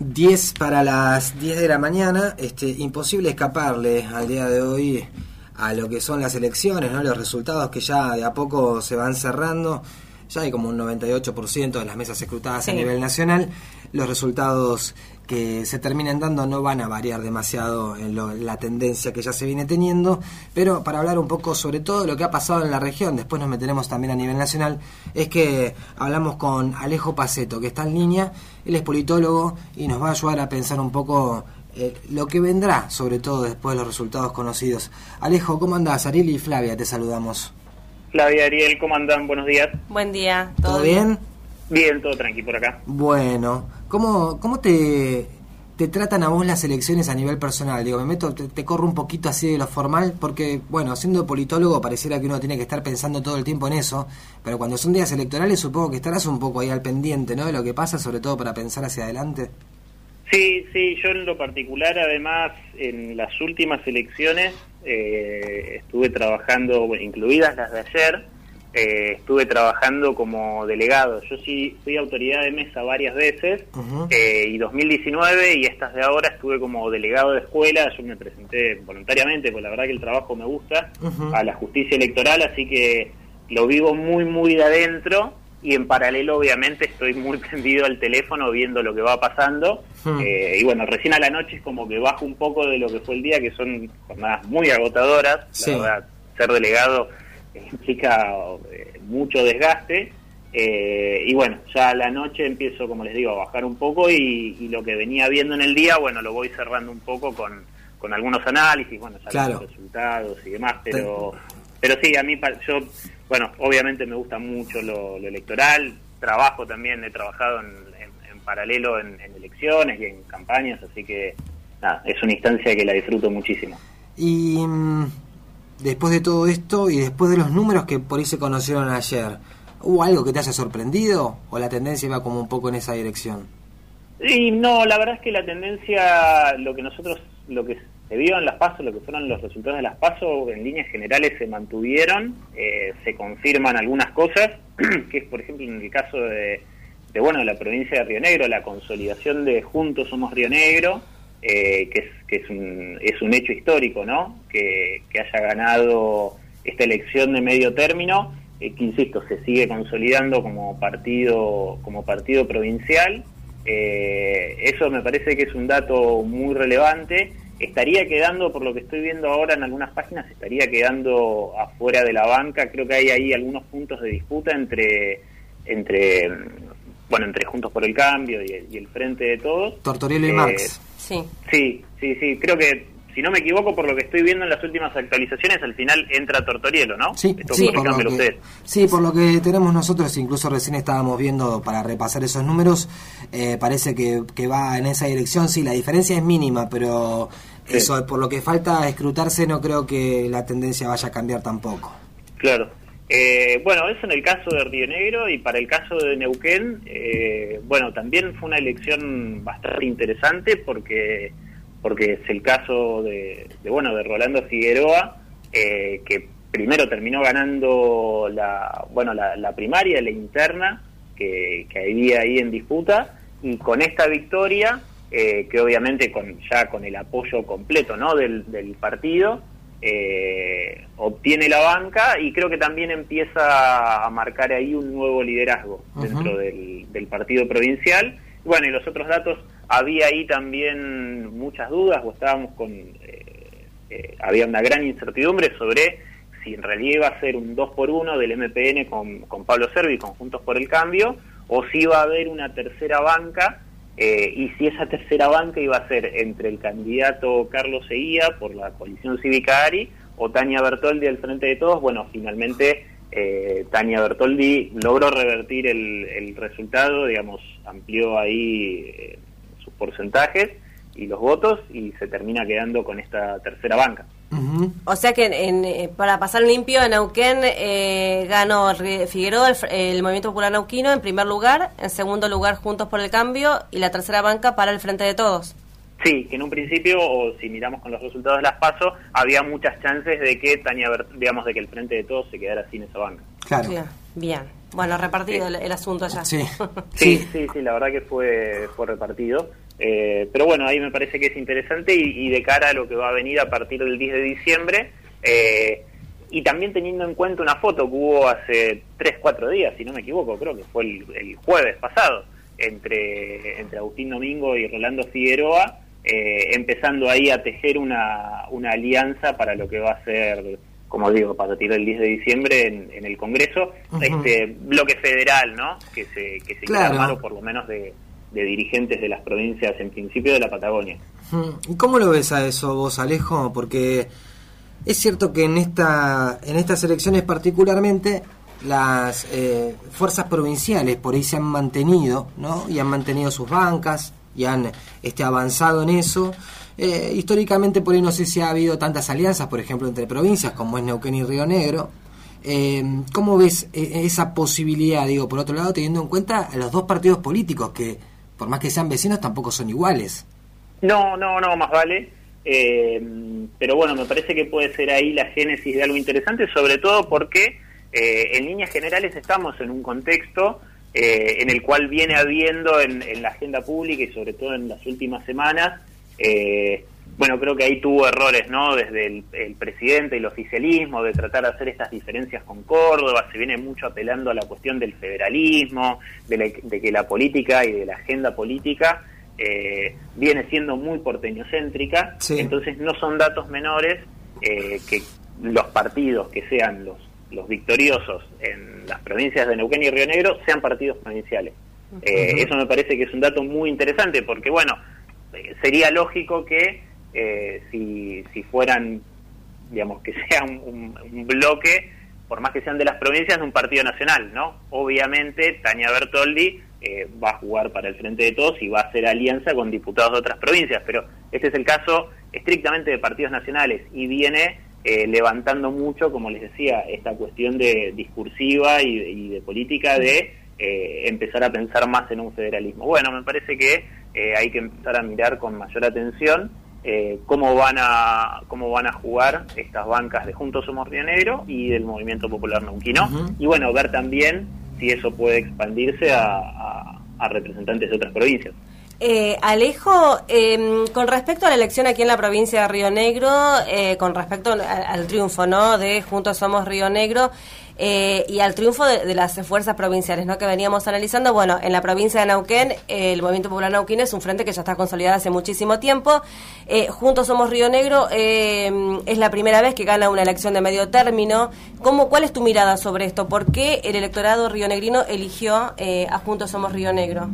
10 para las 10 de la mañana, este, imposible escaparle al día de hoy a lo que son las elecciones, ¿no? los resultados que ya de a poco se van cerrando, ya hay como un 98% de las mesas escrutadas a nivel nacional, los resultados que se terminen dando no van a variar demasiado en la tendencia que ya se viene teniendo, pero para hablar un poco sobre todo lo que ha pasado en la región, después nos meteremos también a nivel nacional, es que hablamos con Alejo Paceto, que está en línea, él es politólogo y nos va a ayudar a pensar un poco eh, lo que vendrá, sobre todo después de los resultados conocidos. Alejo, ¿cómo andás? Ariel y Flavia, te saludamos. Flavia, Ariel, ¿cómo andan? Buenos días. Buen día. ¿Todo, bien? Bien, todo tranquilo por acá. Bueno, ¿cómo, cómo te, te tratan a vos las elecciones a nivel personal? Digo, me meto, te, corro un poquito así de lo formal, porque, bueno, siendo politólogo pareciera que uno tiene que estar pensando todo el tiempo en eso, pero cuando son días electorales supongo que estarás un poco ahí al pendiente, ¿no? De lo que pasa, sobre todo para pensar hacia adelante. Sí, sí, yo en lo particular, además, en las últimas elecciones eh, estuve trabajando, incluidas las de ayer, eh, estuve trabajando como delegado. Yo sí fui autoridad de mesa varias veces eh, y 2019 y estas de ahora estuve como delegado de escuela. Yo me presenté voluntariamente, porque la verdad que el trabajo me gusta, a la justicia electoral, así que lo vivo muy, muy de adentro y en paralelo obviamente estoy muy prendido al teléfono viendo lo que va pasando. Eh, y bueno, recién a la noche es como que bajo un poco de lo que fue el día, que son jornadas muy agotadoras, la verdad, ser delegado implica eh, mucho desgaste. Eh, y bueno, ya a la noche empiezo, como les digo, a bajar un poco y, lo que venía viendo en el día, bueno, lo voy cerrando un poco con, con algunos análisis, bueno, ya los resultados y demás, pero, pero sí, a mí, yo, bueno, obviamente me gusta mucho lo, electoral, trabajo también, he trabajado en, paralelo en, en, elecciones y en campañas, así que nada, es una instancia que la disfruto muchísimo. Y mm, después de todo esto y después de los números que por ahí se conocieron ayer, ¿hubo algo que te haya sorprendido o la tendencia iba como un poco en esa dirección? Sí, no, la verdad es que la tendencia, lo que nosotros, lo que se vio en las pasos, lo que fueron los resultados de las pasos, en líneas generales se mantuvieron, eh, se confirman algunas cosas, que es por ejemplo en el caso de, de, bueno, de la provincia de Río Negro, la consolidación de Juntos Somos Río Negro, eh, que, es, que es, un, es un hecho histórico, ¿no? Que, haya ganado esta elección de medio término, eh, que insisto, se sigue consolidando como partido, como partido provincial. Eh, eso me parece que es un dato muy relevante. Estaría quedando, por lo que estoy viendo ahora en algunas páginas, estaría quedando afuera de la banca. Creo que hay ahí algunos puntos de disputa entre, entre bueno, entre Juntos por el Cambio y el, Frente de Todos. Tortorielo y Marx. Sí. Sí, sí, sí. Creo que, si no me equivoco, por lo que estoy viendo en las últimas actualizaciones, al final entra Tortorielo, ¿no? Sí, sí, por lo que, sí, por lo que tenemos nosotros, incluso recién estábamos viendo para repasar esos números, eh, parece que, que va en esa dirección. Sí, la diferencia es mínima, pero eso, por lo que falta escrutarse, no creo que la tendencia vaya a cambiar tampoco. Claro. Eh, bueno, eso en el caso de Río Negro y para el caso de Neuquén, eh, bueno, también fue una elección bastante interesante porque porque es el caso de, bueno de Rolando Figueroa eh, que primero terminó ganando la bueno la, primaria, la interna que, que, había ahí en disputa y con esta victoria que obviamente con ya con el apoyo completo no del partido eh, obtiene la banca y creo que también empieza a marcar ahí un nuevo liderazgo dentro del, partido provincial. Bueno, y los otros datos, había ahí también muchas dudas o estábamos con... Eh, eh, había una gran incertidumbre sobre si en realidad iba a ser un 2 por 1 del MPN con, con Pablo Servi, con Juntos por el Cambio, o si iba a haber una tercera banca eh, y si esa tercera banca iba a ser entre el candidato Carlos Seguía por la coalición cívica ARI o Tania Bertoldi del Frente de Todos, bueno, finalmente eh, Tania Bertoldi logró revertir el, resultado, digamos, amplió ahí eh, sus porcentajes y los votos y se termina quedando con esta tercera banca. O sea que eh, para pasar limpio en Neuquén eh, ganó Figueroa, el, Movimiento Popular Nauquino en primer lugar, en segundo lugar Juntos por el Cambio y la tercera banca para el Frente de Todos. Sí, que en un principio, o si miramos con los resultados de las PASO, había muchas chances de que Tania, digamos, de que el Frente de Todos se quedara sin esa banca. Claro. Bien. Bueno, repartido el, asunto allá. Sí. sí, sí, sí, la verdad que fue, fue repartido. Eh, pero bueno, ahí me parece que es interesante y, de cara a lo que va a venir a partir del 10 de diciembre, eh, y también teniendo en cuenta una foto que hubo hace 3, 4 días, si no me equivoco, creo que fue el, jueves pasado, entre, entre Agustín Domingo y Rolando Figueroa, eh, empezando ahí a tejer una, una alianza para lo que va a ser como digo, para tirar el 10 de diciembre en, el Congreso, este bloque federal, ¿no? Que se, que se claro. por lo menos de, dirigentes de las provincias, en principio de la Patagonia. ¿Y cómo lo ves a eso vos, Alejo? Porque es cierto que en, esta, en estas elecciones particularmente las eh, fuerzas provinciales por ahí se han mantenido, ¿no? Y han mantenido sus bancas y han este, avanzado en eso. Eh, históricamente por ahí no sé si ha habido tantas alianzas, por ejemplo, entre provincias como es Neuquén y Río Negro. Eh, ¿Cómo ves eh, esa posibilidad, digo, por otro lado, teniendo en cuenta a los dos partidos políticos que, por más que sean vecinos, tampoco son iguales? No, no, no, más vale. pero bueno, me parece que puede ser ahí la génesis de algo interesante, sobre todo porque en líneas generales estamos en un contexto en el cual viene habiendo en, la agenda pública y sobre todo en las últimas semanas eh, bueno, creo que ahí tuvo errores, ¿no? Desde el, presidente y el oficialismo, de tratar de hacer estas diferencias con Córdoba, se viene mucho apelando a la cuestión del federalismo, de, que la política y de la agenda política eh, viene siendo muy porteñocéntrica, entonces no son datos menores eh, que los partidos que sean los, los victoriosos en las provincias de Neuquén y Río Negro sean partidos provinciales. Eso me parece que es un dato muy interesante porque, bueno, sería lógico que eh, si, si fueran, digamos, que sea un, bloque, por más que sean de las provincias, de un partido nacional, ¿no? Obviamente, Tania Bertoldi eh, va a jugar para el Frente de Todos y va a hacer alianza con diputados de otras provincias, pero este es el caso estrictamente de partidos nacionales y viene eh, levantando mucho, como les decía, esta cuestión de discursiva y de política de empezar a pensar más en un federalismo. Bueno, me parece que eh, hay que empezar a mirar con mayor atención eh, cómo van a cómo van a jugar estas bancas de Juntos Somos Río Negro y del Movimiento Popular Neuquino y bueno ver también si eso puede expandirse a, representantes de otras provincias. Eh, Alejo, em, con respecto a la elección aquí en la provincia de Río Negro, con respecto al, al, triunfo ¿no? de Juntos Somos Río Negro, eh, y al triunfo de, las fuerzas provinciales ¿no? que veníamos analizando. Bueno, en la provincia de Nauquén, el Movimiento Popular Nauquén es un frente que ya está consolidado hace muchísimo tiempo. Eh, juntos somos Río Negro, eh, es la primera vez que gana una elección de medio término. ¿Cómo, ¿Cuál es tu mirada sobre esto? ¿Por qué el electorado rionegrino eligió a Juntos somos Río Negro?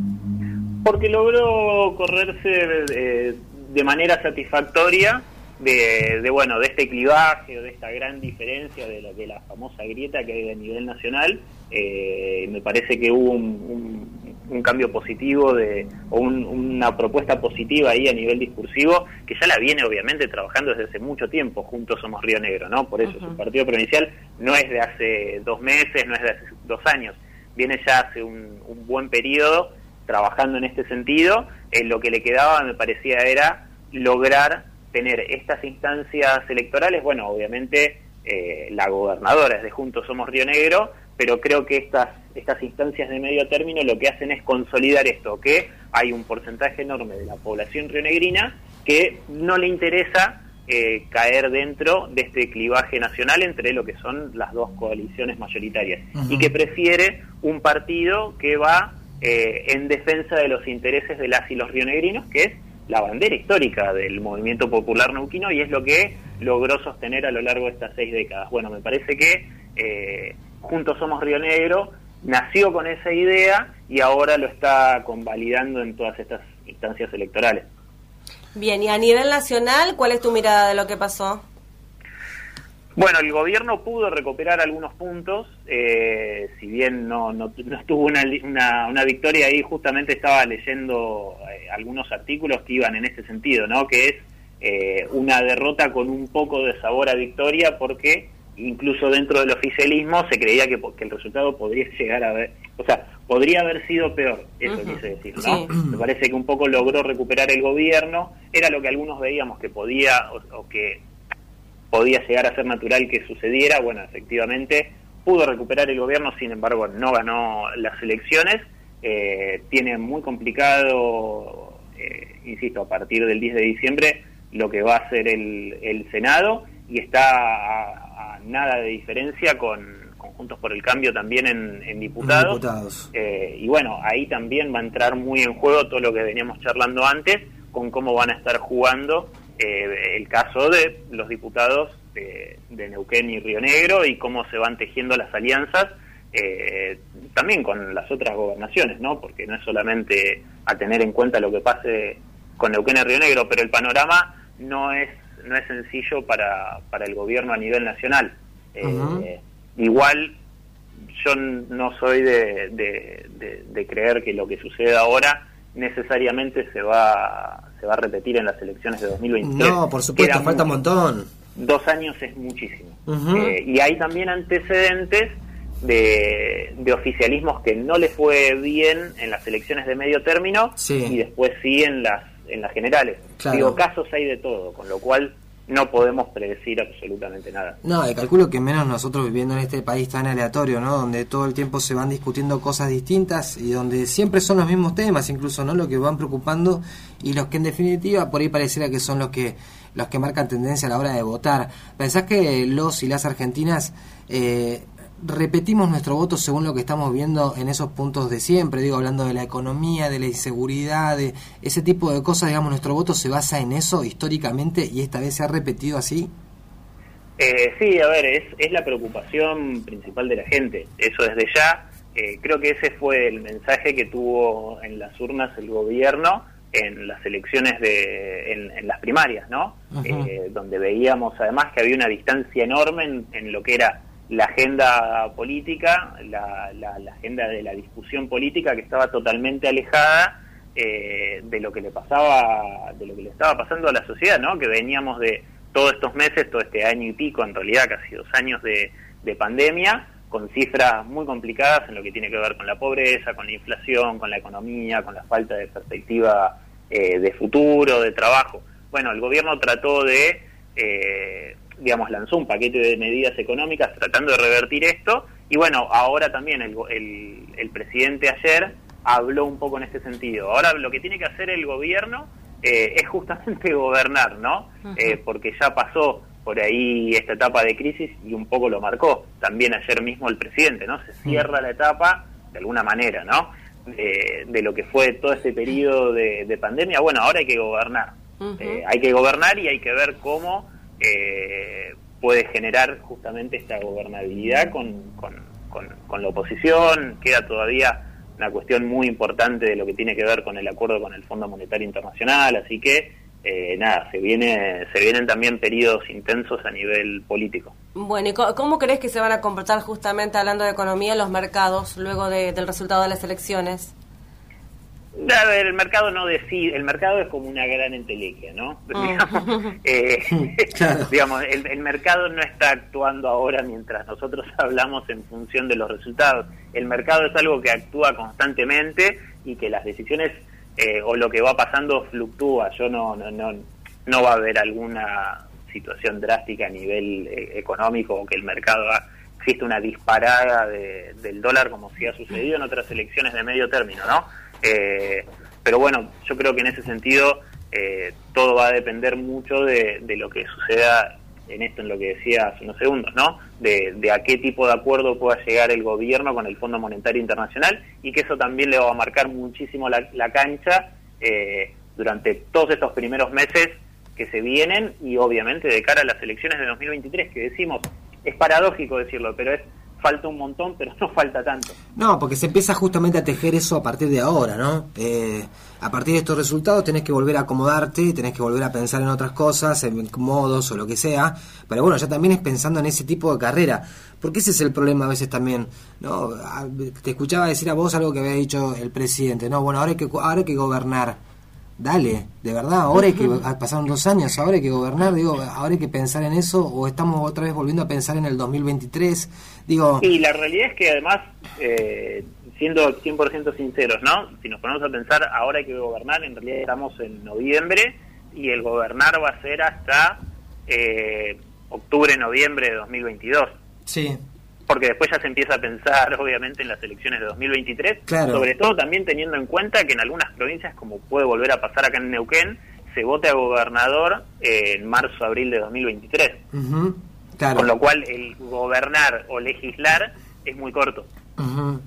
Porque logró correrse de manera satisfactoria de, bueno de este clivaje o de esta gran diferencia de la, de la famosa grieta que hay a nivel nacional eh, me parece que hubo un, cambio positivo de o una propuesta positiva ahí a nivel discursivo que ya la viene obviamente trabajando desde hace mucho tiempo juntos somos Río Negro no por eso su partido provincial no es de hace dos meses no es de hace dos años viene ya hace un, buen periodo trabajando en este sentido. Eh, lo que le quedaba me parecía era lograr tener estas instancias electorales, bueno, obviamente eh, la gobernadora es de Juntos Somos Río Negro, pero creo que estas, estas instancias de medio término lo que hacen es consolidar esto, que hay un porcentaje enorme de la población rionegrina que no le interesa eh, caer dentro de este clivaje nacional entre lo que son las dos coaliciones mayoritarias y que prefiere un partido que va eh, en defensa de los intereses de las y los rionegrinos, que es la bandera histórica del movimiento popular neuquino y es lo que logró sostener a lo largo de estas seis décadas. Bueno, me parece que eh, Juntos Somos Río Negro nació con esa idea y ahora lo está convalidando en todas estas instancias electorales. Bien, y a nivel nacional, ¿cuál es tu mirada de lo que pasó? Bueno, el gobierno pudo recuperar algunos puntos, eh, si bien no, no, no tuvo una, una, victoria ahí, justamente estaba leyendo eh, algunos artículos que iban en ese sentido, ¿no? Que es eh, una derrota con un poco de sabor a victoria porque incluso dentro del oficialismo se creía que, que el resultado podría llegar a ver, o sea, podría haber sido peor, eso quise decir, ¿no? Me parece que un poco logró recuperar el gobierno, era lo que algunos veíamos que podía o que podía llegar a ser natural que sucediera, bueno, efectivamente pudo recuperar el gobierno, sin embargo no ganó las elecciones, eh, tiene muy complicado, eh, insisto, a partir del 10 de diciembre lo que va a ser el, el Senado y está a, nada de diferencia con, Juntos por el Cambio también en, diputados. Eh, y bueno, ahí también va a entrar muy en juego todo lo que veníamos charlando antes con cómo van a estar jugando el caso de los diputados de, Neuquén y Río Negro y cómo se van tejiendo las alianzas eh, también con las otras gobernaciones, ¿no? Porque no es solamente a tener en cuenta lo que pase con Neuquén y Río Negro, pero el panorama no es no es sencillo para, para el gobierno a nivel nacional. Eh, igual yo no soy de, de, creer que lo que sucede ahora necesariamente se va se va a repetir en las elecciones de 2023. No, por supuesto, falta un montón dos años es muchísimo. Eh, y hay también antecedentes de, de, oficialismos que no le fue bien en las elecciones de medio término y después sí en las, en las generales. Digo, casos hay de todo, con lo cual no podemos predecir absolutamente nada. No, y calculo que menos nosotros viviendo en este país tan aleatorio, ¿no? Donde todo el tiempo se van discutiendo cosas distintas y donde siempre son los mismos temas, incluso, ¿no? Lo que van preocupando y los que en definitiva por ahí pareciera que son los que los que marcan tendencia a la hora de votar. ¿Pensás que los y las argentinas eh, repetimos nuestro voto según lo que estamos viendo en esos puntos de siempre, digo, hablando de la economía, de la inseguridad, de ese tipo de cosas, digamos, nuestro voto se basa en eso históricamente y esta vez se ha repetido así? Eh, sí, a ver, es, es la preocupación principal de la gente, eso desde ya. Eh, creo que ese fue el mensaje que tuvo en las urnas el gobierno en las elecciones de en, las primarias, ¿no? Eh, donde veíamos además que había una distancia enorme en, lo que era la agenda política, la, la, agenda de la discusión política que estaba totalmente alejada eh, de lo que le pasaba, de lo que le estaba pasando a la sociedad, ¿no? Que veníamos de todos estos meses, todo este año y pico, en realidad casi dos años de, de pandemia, con cifras muy complicadas en lo que tiene que ver con la pobreza, con la inflación, con la economía, con la falta de perspectiva eh, de futuro, de trabajo. Bueno, el gobierno trató de, eh, digamos, lanzó un paquete de medidas económicas tratando de revertir esto y bueno, ahora también el, el, presidente ayer habló un poco en este sentido. Ahora lo que tiene que hacer el gobierno eh, es justamente gobernar, ¿no? porque ya pasó por ahí esta etapa de crisis y un poco lo marcó también ayer mismo el presidente, ¿no? Se cierra la etapa de alguna manera, ¿no? de, lo que fue todo ese periodo de, pandemia, bueno, ahora hay que gobernar. Eh, hay que gobernar y hay que ver cómo eh, puede generar justamente esta gobernabilidad con, con, con, la oposición. Queda todavía una cuestión muy importante de lo que tiene que ver con el acuerdo con el Fondo Monetario Internacional, así que eh, nada, se viene se vienen también periodos intensos a nivel político. Bueno, ¿y cómo crees que se van a comportar justamente hablando de economía los mercados luego del resultado de las elecciones? A ver, el mercado no decide, el mercado es como una gran entelequia, ¿no? Mm. Eh, digamos, el, el, mercado no está actuando ahora mientras nosotros hablamos en función de los resultados. El mercado es algo que actúa constantemente y que las decisiones eh, o lo que va pasando fluctúa. Yo no, no, no, no va a haber alguna situación drástica a nivel eh, económico o que el mercado existe una disparada del dólar como si ha sucedido en otras elecciones de medio término, ¿no? Eh, pero bueno, yo creo que en ese sentido todo va a depender mucho de, de lo que suceda en esto, en lo que decía hace unos segundos, ¿no? De, a qué tipo de acuerdo pueda llegar el gobierno con el Fondo Monetario Internacional y que eso también le va a marcar muchísimo la, cancha eh, durante todos estos primeros meses que se vienen y obviamente de cara a las elecciones de 2023 que decimos, es paradójico decirlo, pero es falta un montón, pero no falta tanto. No, porque se empieza justamente a tejer eso a partir de ahora, ¿no? Eh, a partir de estos resultados tenés que volver a acomodarte, tenés que volver a pensar en otras cosas, en modos o lo que sea, pero bueno, ya también es pensando en ese tipo de carrera, porque ese es el problema a veces también, ¿no? Te escuchaba decir a vos algo que había dicho el presidente, ¿no? Bueno, ahora hay que, ahora hay que gobernar dale, de verdad, ahora hay que, pasaron dos años, ahora hay que gobernar, digo, ahora hay que pensar en eso, o estamos otra vez volviendo a pensar en el 2023, digo... Y la realidad es que además, eh, siendo 100% sinceros, ¿no? Si nos ponemos a pensar, ahora hay que gobernar, en realidad estamos en noviembre, y el gobernar va a ser hasta eh, octubre, noviembre de 2022. Sí. Porque después ya se empieza a pensar, obviamente, en las elecciones de 2023, sobre todo también teniendo en cuenta que en algunas provincias, como puede volver a pasar acá en Neuquén, se vote a gobernador en marzo, abril de 2023. Con lo cual, el gobernar o legislar es muy corto.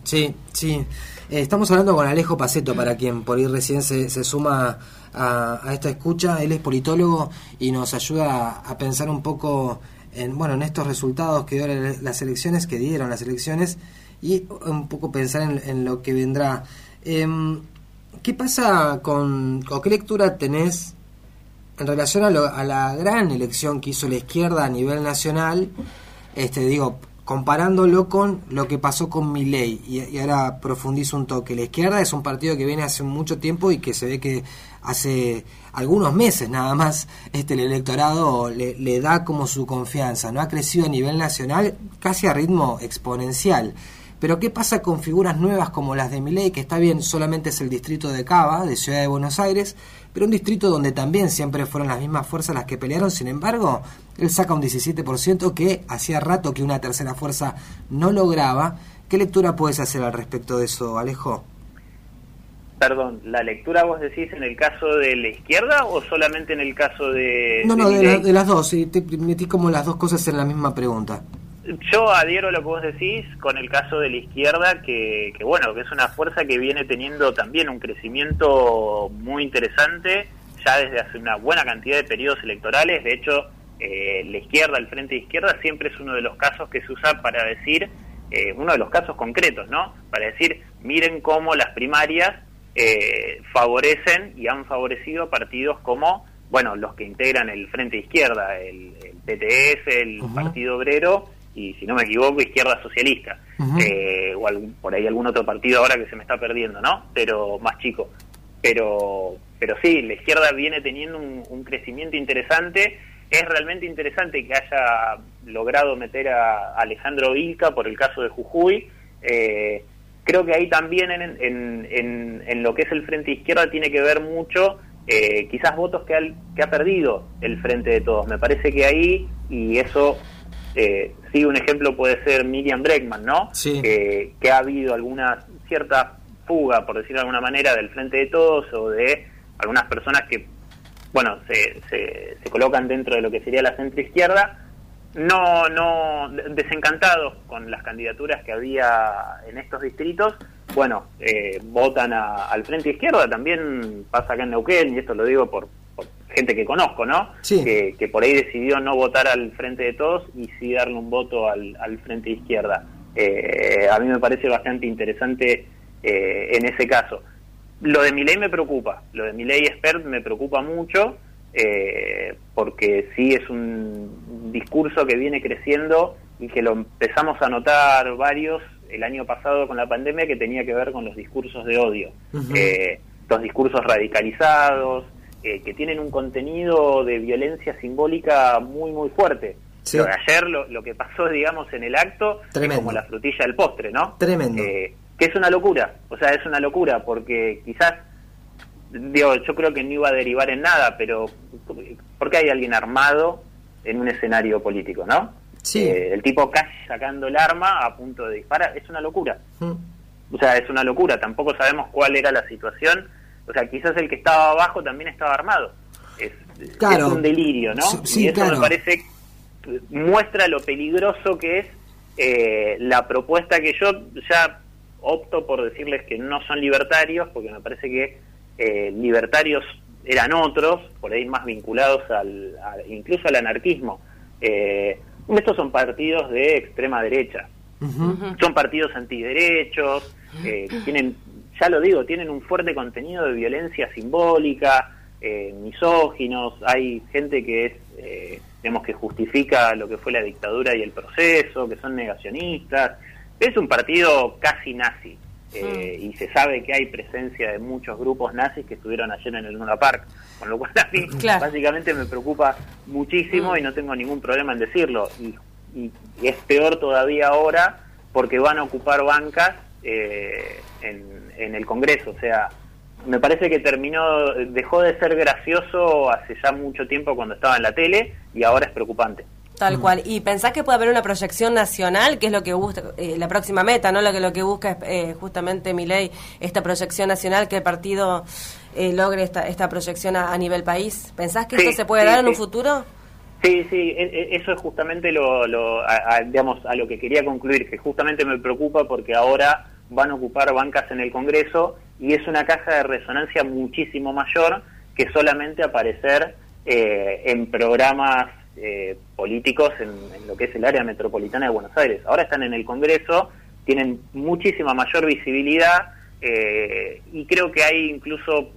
Sí, sí. Eh, estamos hablando con Alejo Paceto, para quien por ir recién se, se suma a, esta escucha. Él es politólogo y nos ayuda a pensar un poco en, bueno, en estos resultados que dieron las elecciones, que dieron las elecciones, y un poco pensar en, lo que vendrá. Em, ¿Qué pasa con, o qué lectura tenés en relación a, a, la gran elección que hizo la izquierda a nivel nacional? Este, digo, comparándolo con lo que pasó con Milei, y, y ahora profundizo un toque. La izquierda es un partido que viene hace mucho tiempo y que se ve que hace algunos meses nada más este el electorado le, da como su confianza, no ha crecido a nivel nacional casi a ritmo exponencial. Pero ¿qué pasa con figuras nuevas como las de Milei, que está bien, solamente es el distrito de Cava, de Ciudad de Buenos Aires, pero un distrito donde también siempre fueron las mismas fuerzas las que pelearon, sin embargo, él saca un 17% que hacía rato que una tercera fuerza no lograba. ¿Qué lectura puedes hacer al respecto de eso, Alejo? Perdón, ¿la lectura vos decís en el caso de la izquierda o solamente en el caso de... No, no, de, las dos, sí, te metí como las dos cosas en la misma pregunta. Yo adhiero a lo que vos decís con el caso de la izquierda, que, bueno, que es una fuerza que viene teniendo también un crecimiento muy interesante ya desde hace una buena cantidad de periodos electorales. De hecho, eh, la izquierda, el frente de izquierda, siempre es uno de los casos que se usa para decir, eh, uno de los casos concretos, ¿no? Para decir, miren cómo las primarias eh, favorecen y han favorecido partidos como, bueno, los que integran el frente de izquierda, el, PTS, el Partido Obrero y si no me equivoco, Izquierda Socialista, eh, o por ahí algún otro partido ahora que se me está perdiendo, ¿no? Pero más chico. Pero, pero sí, la izquierda viene teniendo un, crecimiento interesante. Es realmente interesante que haya logrado meter a Alejandro Vilca por el caso de Jujuy. Eh, creo que ahí también en, en, en, lo que es el Frente Izquierda tiene que ver mucho eh, quizás votos que, que ha perdido el Frente de Todos. Me parece que ahí, y eso eh, sí, un ejemplo puede ser Miriam Breckman, ¿no? Que, ha habido alguna cierta fuga, por decirlo de alguna manera, del frente de todos o de algunas personas que, bueno, se, se, colocan dentro de lo que sería la centro izquierda, no, no, desencantados con las candidaturas que había en estos distritos, bueno, eh, votan al frente izquierda, también pasa acá en Neuquén, y esto lo digo por, gente que conozco, ¿no? Que, por ahí decidió no votar al frente de todos y sí darle un voto al, frente de izquierda. Eh, a mí me parece bastante interesante eh, en ese caso. Lo de mi ley me preocupa, lo de mi ley expert me preocupa mucho eh, porque sí es un discurso que viene creciendo y que lo empezamos a notar varios el año pasado con la pandemia que tenía que ver con los discursos de odio. los discursos radicalizados, eh, que tienen un contenido de violencia simbólica muy, muy fuerte. ayer lo, que pasó, digamos, en el acto es como la frutilla del postre, ¿no? Tremendo. Eh, que es una locura, o sea, es una locura, porque quizás, digo, yo creo que no iba a derivar en nada, pero porque hay alguien armado en un escenario político, no? Sí. Eh, el tipo casi sacando el arma a punto de disparar, es una locura. Mm. O sea, es una locura, tampoco sabemos cuál era la situación o sea, quizás el que estaba abajo también estaba armado. Es, un delirio, ¿no? y eso me parece muestra lo peligroso que es eh, la propuesta que yo ya opto por decirles que no son libertarios, porque me parece que eh, libertarios eran otros, por ahí más vinculados al, incluso al anarquismo. Eh, estos son partidos de extrema derecha, son partidos antiderechos, eh, tienen ya lo digo, tienen un fuerte contenido de violencia simbólica, eh, misóginos, hay gente que es, eh, que justifica lo que fue la dictadura y el proceso, que son negacionistas. Es un partido casi nazi. Eh, y se sabe que hay presencia de muchos grupos nazis que estuvieron ayer en el Luna Park, con lo cual a mí básicamente me preocupa muchísimo y no tengo ningún problema en decirlo. Y, y, es peor todavía ahora porque van a ocupar bancas eh, en, en el Congreso. O sea, me parece que terminó, dejó de ser gracioso hace ya mucho tiempo cuando estaba en la tele y ahora es preocupante. Tal cual. ¿Y pensás que puede haber una proyección nacional, que es lo que busca, eh, la próxima meta, ¿no? Lo que, lo que busca es eh, justamente mi ley, esta proyección nacional, que el partido eh, logre esta, esta proyección a, nivel país. ¿Pensás que esto se puede dar en un futuro? Sí, sí, e, e, eso es justamente lo, lo digamos, a lo que quería concluir, que justamente me preocupa porque ahora van a ocupar bancas en el Congreso y es una caja de resonancia muchísimo mayor que solamente aparecer eh, en programas eh, políticos en, lo que es el área metropolitana de Buenos Aires. Ahora están en el Congreso, tienen muchísima mayor visibilidad eh, y creo que hay incluso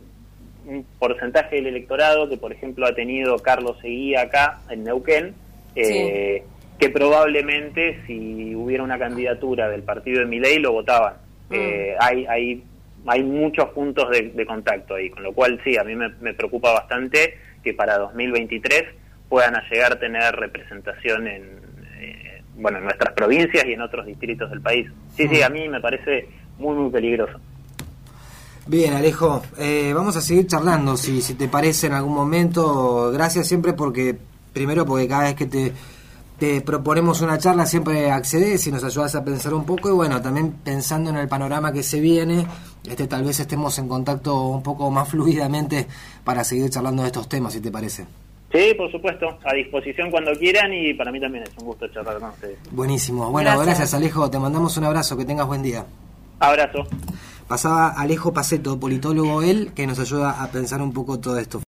un porcentaje del electorado que, por ejemplo, ha tenido Carlos Seguía acá en Neuquén, que probablemente si hubiera una candidatura del partido de Miley lo votaban. Mm. hay, hay, hay muchos puntos de, contacto ahí, con lo cual sí, a mí me preocupa bastante que para 2023 puedan llegar a tener representación en, eh, bueno, en nuestras provincias y en otros distritos del país. Sí, sí, a mí me parece muy, muy peligroso. Bien, Alejo, eh, vamos a seguir charlando, si, si te parece en algún momento. Gracias siempre porque, primero porque cada vez que te, te proponemos una charla siempre accedes y nos ayudas a pensar un poco y bueno, también pensando en el panorama que se viene, este tal vez estemos en contacto un poco más fluidamente para seguir charlando de estos temas, si te parece. Sí, por supuesto, a disposición cuando quieran y para mí también es un gusto charlar con ustedes. Buenísimo. Bueno, gracias. Alejo, te mandamos un abrazo, que tengas buen día. Abrazo. Pasaba Alejo Paceto, politólogo él, que nos ayuda a pensar un poco todo esto.